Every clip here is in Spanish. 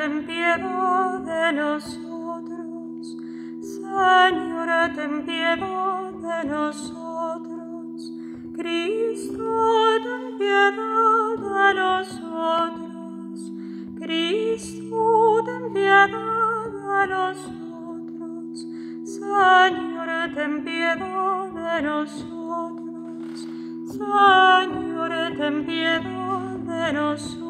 ten piedad de nosotros. Señor, ten piedad de nosotros. Cristo, ten piedad de nosotros. Cristo, ten piedad de nosotros. Señor, ten piedad de nosotros. Señor, ten piedad de nosotros.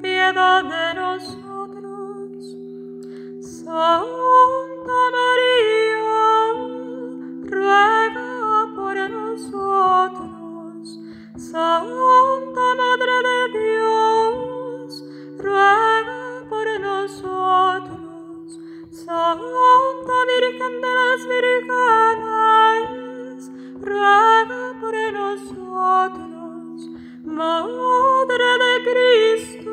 piedad de nosotros. Santa María, ruega por nosotros. Santa Madre de Dios, ruega por nosotros. Santa Virgen de las Vírgenes, ruega por nosotros. Madre de Cristo,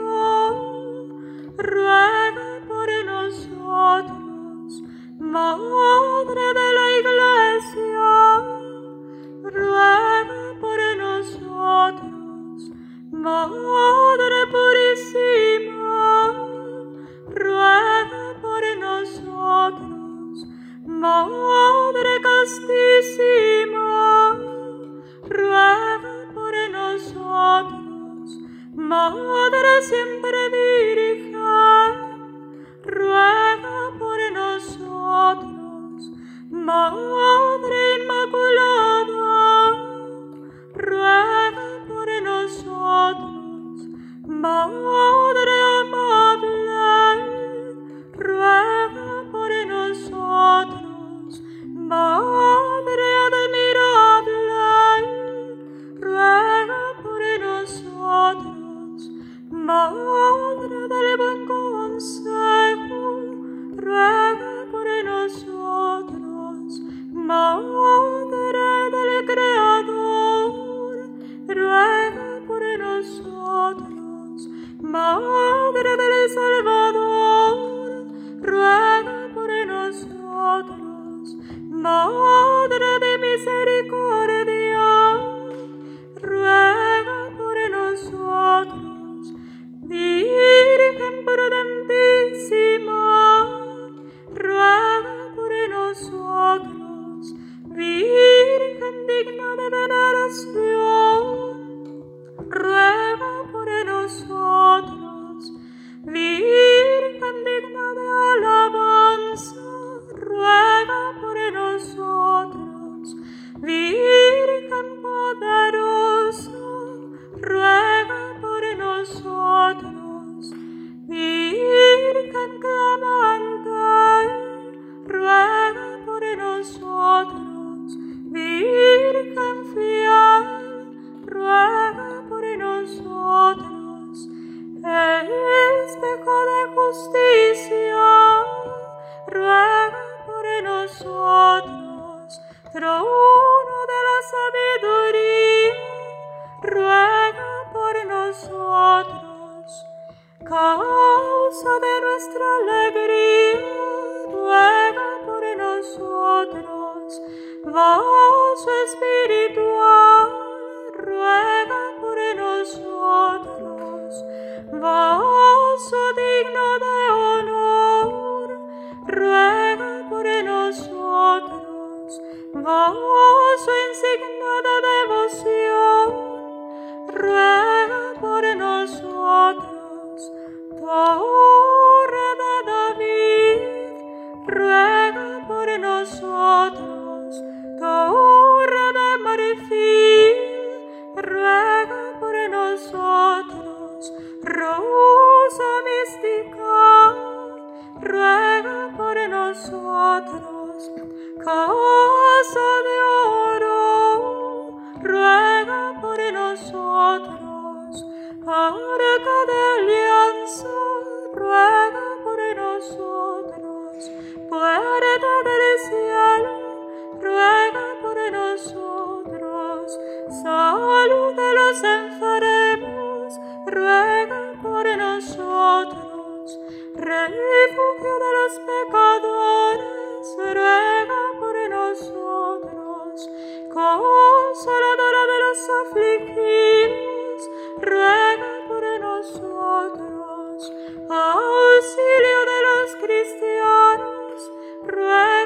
Madre de la Iglesia, ruega por nosotros. Madre purísima, ruega por nosotros. Madre castísima, ruega por nosotros. Madre siempre virgen, Madre inmaculada, ruega por nosotros. Madre Madre de misericordia, ruega por nosotros. Virgen prudentísima, ruega por nosotros. Virgen digna de veneración, ruega por nosotros. Virgen nosotros. Virgen fiel, ruega por nosotros. Espejo de justicia, ruega por nosotros. Trono de la sabiduría, ruega por nosotros. Causa de nuestra alegría, ruega potros, vos nosotros. Casa de oro, ruega por nosotros. arca de alianza, ruega por nosotros, puerta del cielo, ruega por nosotros, salud de los enfermos, ruega por nosotros, refugio de los pecadores, ruega por nosotros, consoladora de los afligidos, ruega por nosotros, auxilio de los cristianos, ruega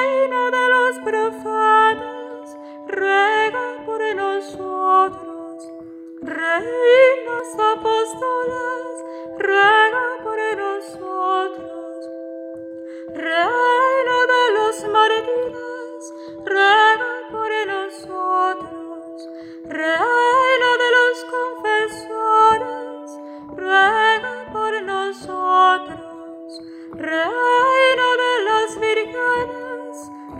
reina de los profetas, ruega por nosotros, reinos apóstoles, ruega por nosotros, reina de los mártires, ruega por nosotros, reina de los confesores, ruega por nosotros, reina de las vírgenes,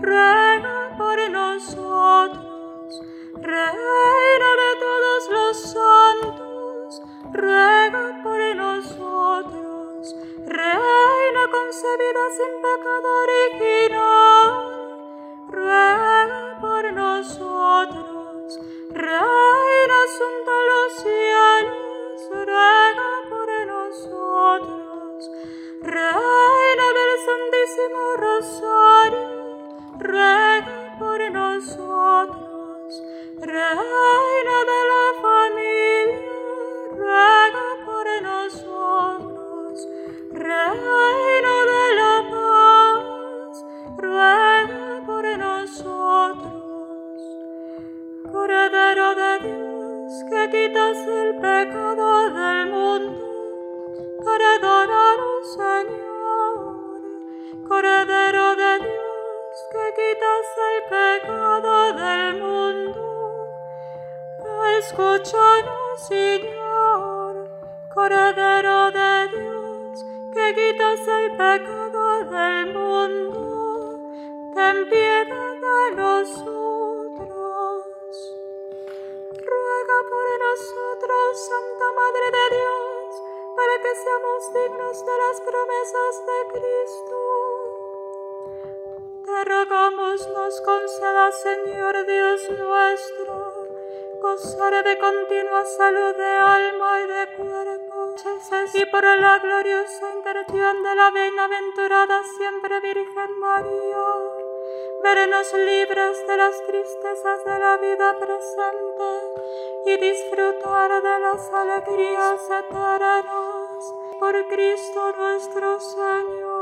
ruega por nosotros, reina de todos los santos, ruega por nosotros, reina concebida sin pecado original, ruega por nosotros, reina asunta los cielos, ruega por nosotros, reina del Santísimo Rosario, ruega por nosotros, reina de la familia, ruega por nosotros, reina de la paz, ruega por nosotros. Cordero de Dios, que quitas el pecado del mundo, perdónanos, Señor. Cordero de Dios, quitas el pecado del mundo, escúchanos, Señor. Cordero de Dios, que quitas el pecado del mundo, ten piedad de nosotros. Ruega por nosotros, Santa Madre de Dios, para que seamos dignos de las promesas de Cristo. Te rogamos nos conceda, Señor Dios nuestro, gozar de continua salud de alma y de cuerpo, y por la gloriosa intercesión de la bienaventurada siempre Virgen María, vernos libres de las tristezas de la vida presente y disfrutar de las alegrías eternas. Por Cristo nuestro Señor.